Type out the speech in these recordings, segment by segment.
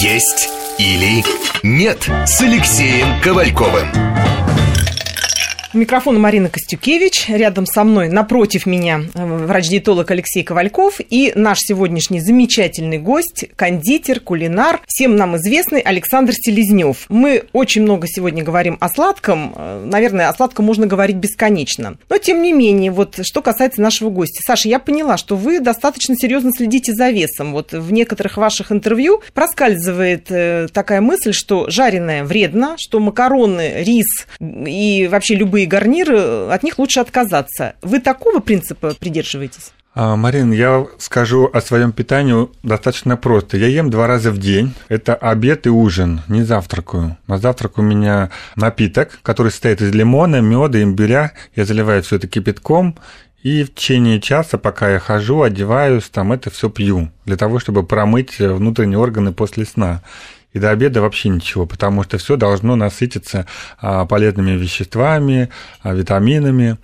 Есть или нет с Алексеем Ковальковым. Микрофон Марина Костюкевич. Рядом со мной, напротив меня, э, врач-диетолог Алексей Ковальков и наш сегодняшний замечательный гость, кондитер, кулинар, всем нам известный Александр Селезнев. Мы очень много сегодня говорим о сладком. Э, наверное, о сладком можно говорить бесконечно. Но, тем не менее, вот что касается нашего гостя. Саша, я поняла, что вы достаточно серьезно следите за весом. Вот в некоторых ваших интервью проскальзывает э, такая мысль, что жареное вредно, что макароны, рис и вообще любые любые гарниры, от них лучше отказаться. Вы такого принципа придерживаетесь? А, Марин, я скажу о своем питании достаточно просто. Я ем два раза в день. Это обед и ужин, не завтракаю. На завтрак у меня напиток, который состоит из лимона, меда, имбиря. Я заливаю все это кипятком, и в течение часа, пока я хожу, одеваюсь, там это все пью, для того, чтобы промыть внутренние органы после сна и до обеда вообще ничего, потому что все должно насытиться а, полезными веществами, а, витаминами.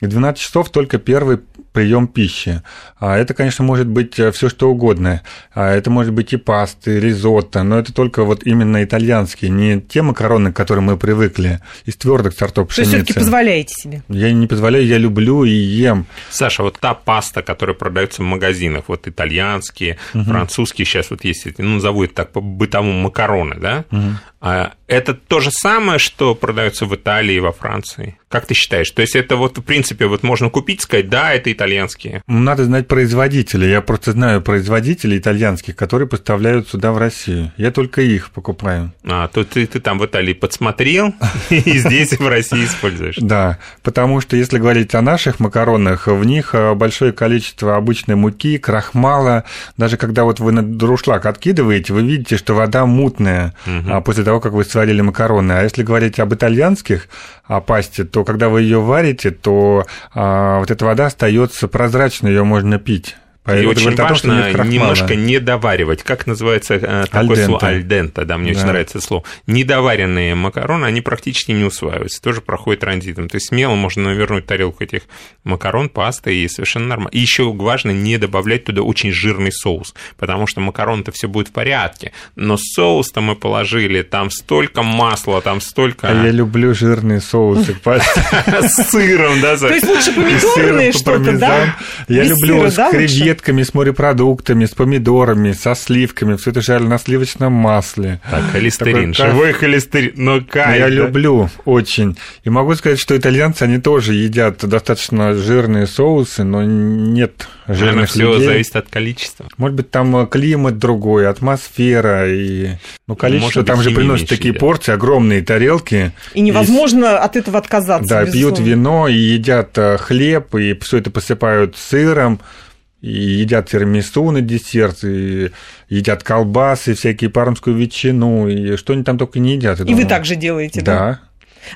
И 12 часов только первый прием пищи. А это, конечно, может быть э, все что угодно. А это может быть и пасты, ризотто, но это только вот именно итальянские, не те макароны, к которым мы привыкли, из твердых сортов пшеницы. То есть все-таки позволяете себе? Я не позволяю, я люблю и ем. Саша, вот та паста, которая продается в магазинах, вот итальянские, угу. французские, сейчас вот есть, ну, назову это так по-бытовому макароны, да? Угу. Это то же самое, что продается в Италии и во Франции? Как ты считаешь? То есть это вот, в принципе, вот можно купить, сказать, да, это итальянские. Надо знать производителя. Я просто знаю производителей итальянских, которые поставляют сюда в Россию. Я только их покупаю. А, то ты, ты там в Италии подсмотрел и здесь в России используешь. Да, потому что если говорить о наших макаронах, в них э, большое количество обычной муки, крахмала. Даже когда вот вы на друшлаг откидываете, вы видите, что вода мутная а после того, как вы сварили макароны. А если говорить об итальянских о пасте, то когда вы ее варите, то а, вот эта вода остается прозрачной, ее можно пить. И очень важно том, немножко не доваривать. Как называется э, такое альдента. слово? Альдента, да, мне да. очень нравится это слово. Недоваренные макароны, они практически не усваиваются, тоже проходят транзитом. То есть смело можно навернуть тарелку этих макарон, пасты, и совершенно нормально. И еще важно не добавлять туда очень жирный соус, потому что макарон-то все будет в порядке. Но соус-то мы положили, там столько масла, там столько... А я люблю жирные соусы. С сыром, да? То есть лучше помидорные что-то, да? Я люблю с креветками креветками, с морепродуктами, с помидорами, со сливками. Все это жарили на сливочном масле. Так, холестерин, Такой, живой холестерин. Но кайф, Я да? люблю очень. И могу сказать, что итальянцы, они тоже едят достаточно жирные соусы, но нет жирных все людей. зависит от количества. Может быть, там климат другой, атмосфера и... Ну, количество, там же приносят такие едят. порции, огромные тарелки. И невозможно и... от этого отказаться. Да, безусловно. пьют вино и едят э, хлеб, и все это посыпают сыром и едят тирамису на десерт, и едят колбасы, всякие пармскую ветчину, и что они там только не едят. И думаю. вы также делаете, да? Да.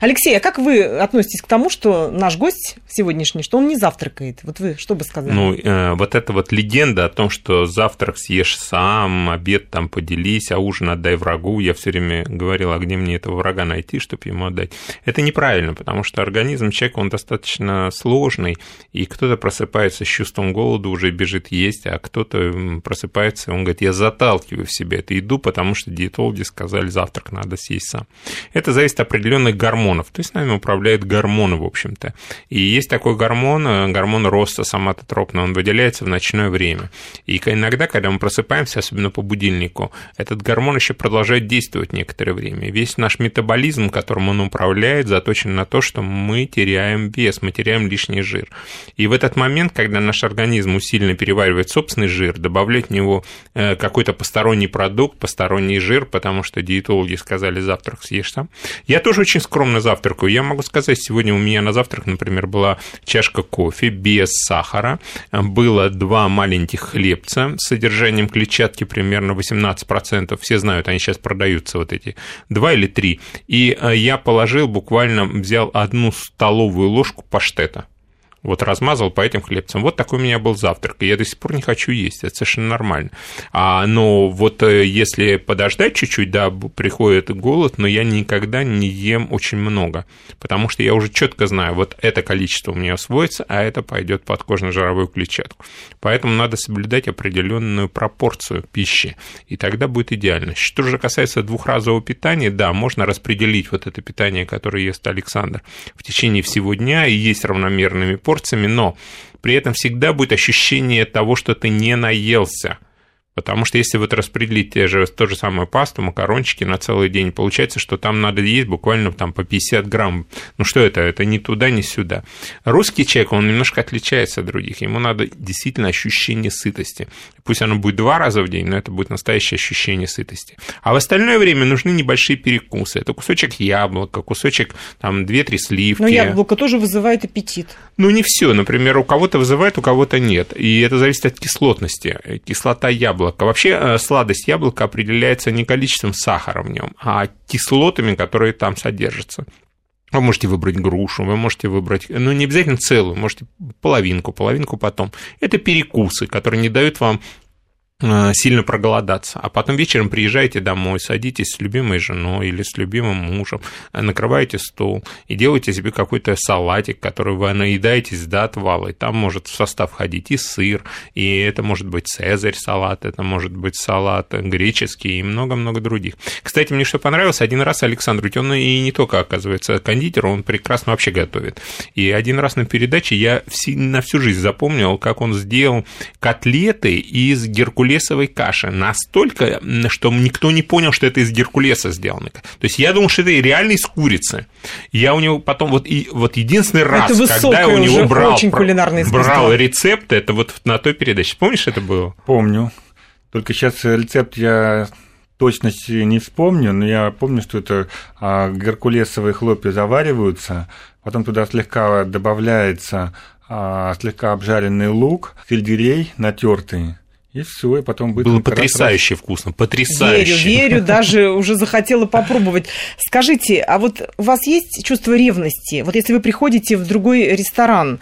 Алексей, а как вы относитесь к тому, что наш гость сегодняшний, что он не завтракает? Вот вы что бы сказали? Ну, э, вот эта вот легенда о том, что завтрак съешь сам, обед там поделись, а ужин отдай врагу, я все время говорил, а где мне этого врага найти, чтобы ему отдать? Это неправильно, потому что организм человека, он достаточно сложный, и кто-то просыпается с чувством голода, уже бежит есть, а кто-то просыпается, он говорит, я заталкиваю в себя эту еду, потому что диетологи сказали, завтрак надо съесть сам. Это зависит от определенных гормонов гормонов. То есть нами управляют гормоны, в общем-то. И есть такой гормон, э, гормон роста соматотропный, он выделяется в ночное время. И иногда, когда мы просыпаемся, особенно по будильнику, этот гормон еще продолжает действовать некоторое время. Весь наш метаболизм, которым он управляет, заточен на то, что мы теряем вес, мы теряем лишний жир. И в этот момент, когда наш организм усиленно переваривает собственный жир, добавлять в него э, какой-то посторонний продукт, посторонний жир, потому что диетологи сказали, завтрак съешь сам. Я тоже очень скромно скромно завтракаю. Я могу сказать, сегодня у меня на завтрак, например, была чашка кофе без сахара, было два маленьких хлебца с содержанием клетчатки примерно 18%. Все знают, они сейчас продаются вот эти, два или три. И э, я положил, буквально взял одну столовую ложку паштета Вот размазал по этим хлебцам. Вот такой у меня был завтрак, и я до сих пор не хочу есть, это совершенно нормально. А, но вот э, если подождать чуть-чуть, да, приходит голод, но я никогда не ем очень много, потому что я уже четко знаю, вот это количество у меня освоится, а это пойдет под кожно-жировую клетчатку. Поэтому надо соблюдать определенную пропорцию пищи, и тогда будет идеально. Что же касается двухразового питания, да, можно распределить вот это питание, которое ест Александр в течение всего дня и есть равномерными порциями, порциями, но при этом всегда будет ощущение того, что ты не наелся. Потому что если вот распределить те же, ту же самую пасту, макарончики на целый день, получается, что там надо есть буквально там по 50 грамм. Ну что это? Это ни туда, ни сюда. Русский человек, он немножко отличается от других. Ему надо действительно ощущение сытости. Пусть оно будет два раза в день, но это будет настоящее ощущение сытости. А в остальное время нужны небольшие перекусы. Это кусочек яблока, кусочек там 2-3 сливки. Но яблоко тоже вызывает аппетит. Ну не все. Например, у кого-то вызывает, у кого-то нет. И это зависит от кислотности. Кислота яблока яблока. Вообще э, сладость яблока определяется не количеством сахара в нем, а кислотами, которые там содержатся. Вы можете выбрать грушу, вы можете выбрать, ну, не обязательно целую, можете половинку, половинку потом. Это перекусы, которые не дают вам сильно проголодаться, а потом вечером приезжаете домой, садитесь с любимой женой или с любимым мужем, э, накрываете стол и делаете себе какой-то салатик, который вы наедаетесь до отвала, и там может в состав входить и сыр, и это может быть цезарь салат, это может быть салат греческий и много-много других. Кстати, мне что понравилось, один раз Александр, ведь он и не только, оказывается, кондитер, он прекрасно вообще готовит. И один раз на передаче я на всю жизнь запомнил, как он сделал котлеты из геркулеса геркулесовой каши. Настолько, что никто не понял, что это из геркулеса сделано. То есть я думал, что это реально из курицы. Я у него потом, вот, и, вот единственный раз, это когда я у него брал, очень брал рецепт, это вот на той передаче. Помнишь, это было? Помню. Только сейчас рецепт я точности не вспомню, но я помню, что это а, геркулесовые хлопья завариваются, потом туда слегка добавляется а, слегка обжаренный лук, сельдерей натертый, и все, и потом будет... Было потрясающе раз... вкусно, потрясающе. Верю, верю, даже уже захотела попробовать. Скажите, а вот у вас есть чувство ревности? Вот если вы приходите в другой ресторан,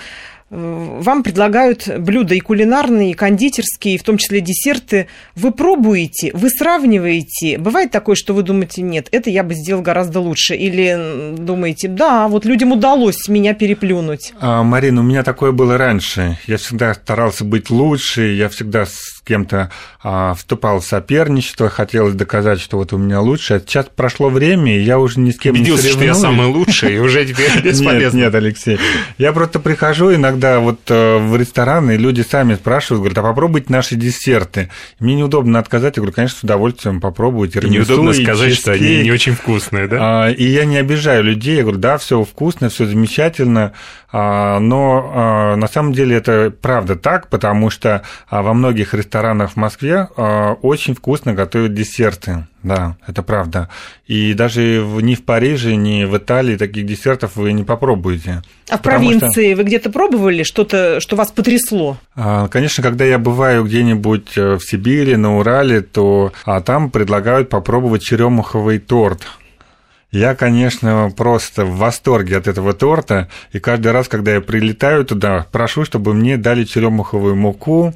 вам предлагают блюда и кулинарные, и кондитерские, и в том числе десерты. Вы пробуете, вы сравниваете. Бывает такое, что вы думаете, нет, это я бы сделал гораздо лучше. Или думаете, да, вот людям удалось меня переплюнуть. А, Марина, у меня такое было раньше. Я всегда старался быть лучше, я всегда кем-то а, вступал в соперничество, хотелось доказать, что вот у меня лучше. Сейчас прошло время, и я уже ни с кем Убедился, не соревнуюсь. что я самый лучший, и уже теперь бесполезно. Нет, нет, Алексей. Я просто прихожу иногда вот э, в рестораны люди сами спрашивают, говорят, а попробуйте наши десерты. Мне неудобно отказать, я говорю, конечно, с удовольствием попробуйте. И неудобно сказать, что они не очень вкусные, да? А, и я не обижаю людей, я говорю, да, все вкусно, все замечательно, а, но а, на самом деле это правда так, потому что во многих ресторанах в Москве очень вкусно готовят десерты. Да, это правда. И даже ни в Париже, ни в Италии таких десертов вы не попробуете. А в провинции что... вы где-то пробовали что-то, что вас потрясло? А, конечно, когда я бываю где-нибудь э, в Сибири, на Урале, то а там предлагают попробовать черемуховый торт. Я, конечно, просто в восторге от этого торта, и каждый раз, когда я прилетаю туда, прошу, чтобы мне дали черемуховую муку,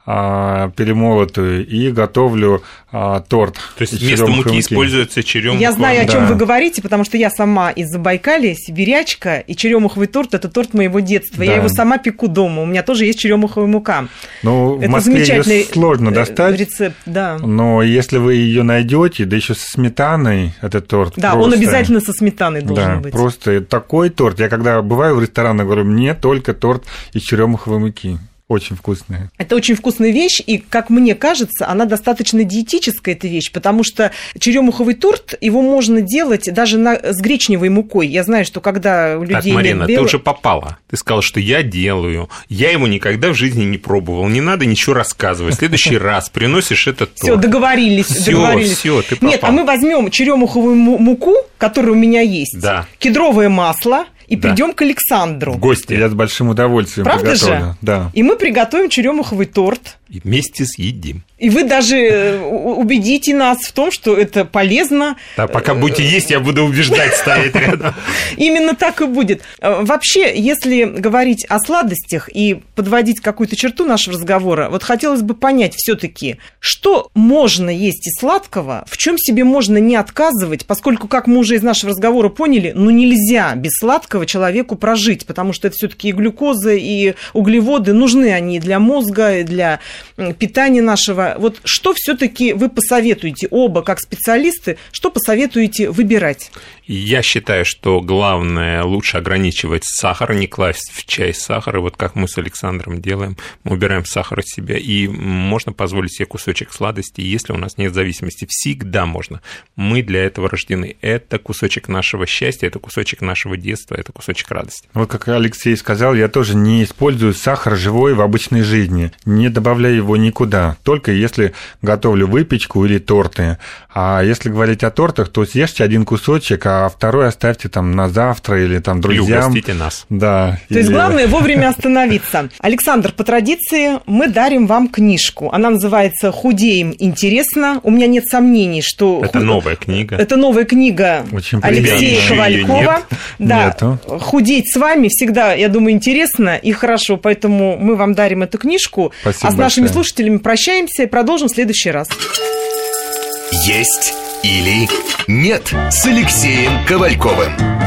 а, перемолотую и готовлю а, торт. То есть вместо муки, муки используется черемуха. Я знаю, о чем да. вы говорите, потому что я сама из Забайкалья, сибирячка, и черемуховый торт – это торт моего детства. Да. Я его сама пеку дома, у меня тоже есть черемуховая мука. Ну, это в Москве ее сложно э, достать. Рецепт, да. Но если вы ее найдете, да еще со сметаной, этот торт. Да, просто, он обязательно со сметаной должен да, быть. Просто такой торт. Я когда бываю в ресторанах, говорю, мне только торт из черемуховой муки. Очень вкусная. Это очень вкусная вещь, и, как мне кажется, она достаточно диетическая, эта вещь, потому что черемуховый торт, его можно делать даже на, с гречневой мукой. Я знаю, что когда у людей так, Марина, нет ты уже попала. Ты сказала, что я делаю. Я его никогда в жизни не пробовал. Не надо ничего рассказывать. В следующий раз приносишь этот торт. Все, договорились. Все, договорились. все, ты попал. Нет, а мы возьмем черемуховую муку, которая у меня есть, да. кедровое масло, и да. придем к Александру. В гости. Я с большим удовольствием Правда приготовлю. же? Да. И мы приготовим черемуховый торт. И вместе съедим. И вы даже э, убедите нас в том, что это полезно. Да, пока будете есть, я буду убеждать стоять рядом. Именно так и будет. Э, вообще, если говорить о сладостях и подводить какую-то черту нашего разговора, вот хотелось бы понять все-таки, что можно есть из сладкого, в чем себе можно не отказывать, поскольку, как мы уже из нашего разговора поняли, ну нельзя без сладкого человеку прожить, потому что это все-таки и глюкоза, и углеводы, нужны они для мозга, и для питания нашего. Вот что все-таки вы посоветуете, оба как специалисты, что посоветуете выбирать? Я считаю, что главное лучше ограничивать сахар, не класть в чай сахар. И вот как мы с Александром делаем, мы убираем сахар от себя, и можно позволить себе кусочек сладости, если у нас нет зависимости. Всегда можно. Мы для этого рождены. Это кусочек нашего счастья, это кусочек нашего детства, это кусочек радости. Вот как Алексей сказал, я тоже не использую сахар живой в обычной жизни, не добавляю его никуда, только если готовлю выпечку или торты. А если говорить о тортах, то съешьте один кусочек, а второй оставьте там на завтра или там друзьям. Или угостите нас. Да. То или... есть главное вовремя остановиться. Александр, по традиции мы дарим вам книжку. Она называется «Худеем интересно». У меня нет сомнений, что... Это новая книга. Это новая книга Очень Алексея Ковалькова. Да. Нету. Худеть с вами всегда, я думаю, интересно и хорошо, поэтому мы вам дарим эту книжку. Спасибо а с нашими большое. слушателями прощаемся и продолжим в следующий раз. Есть или нет с Алексеем Ковальковым.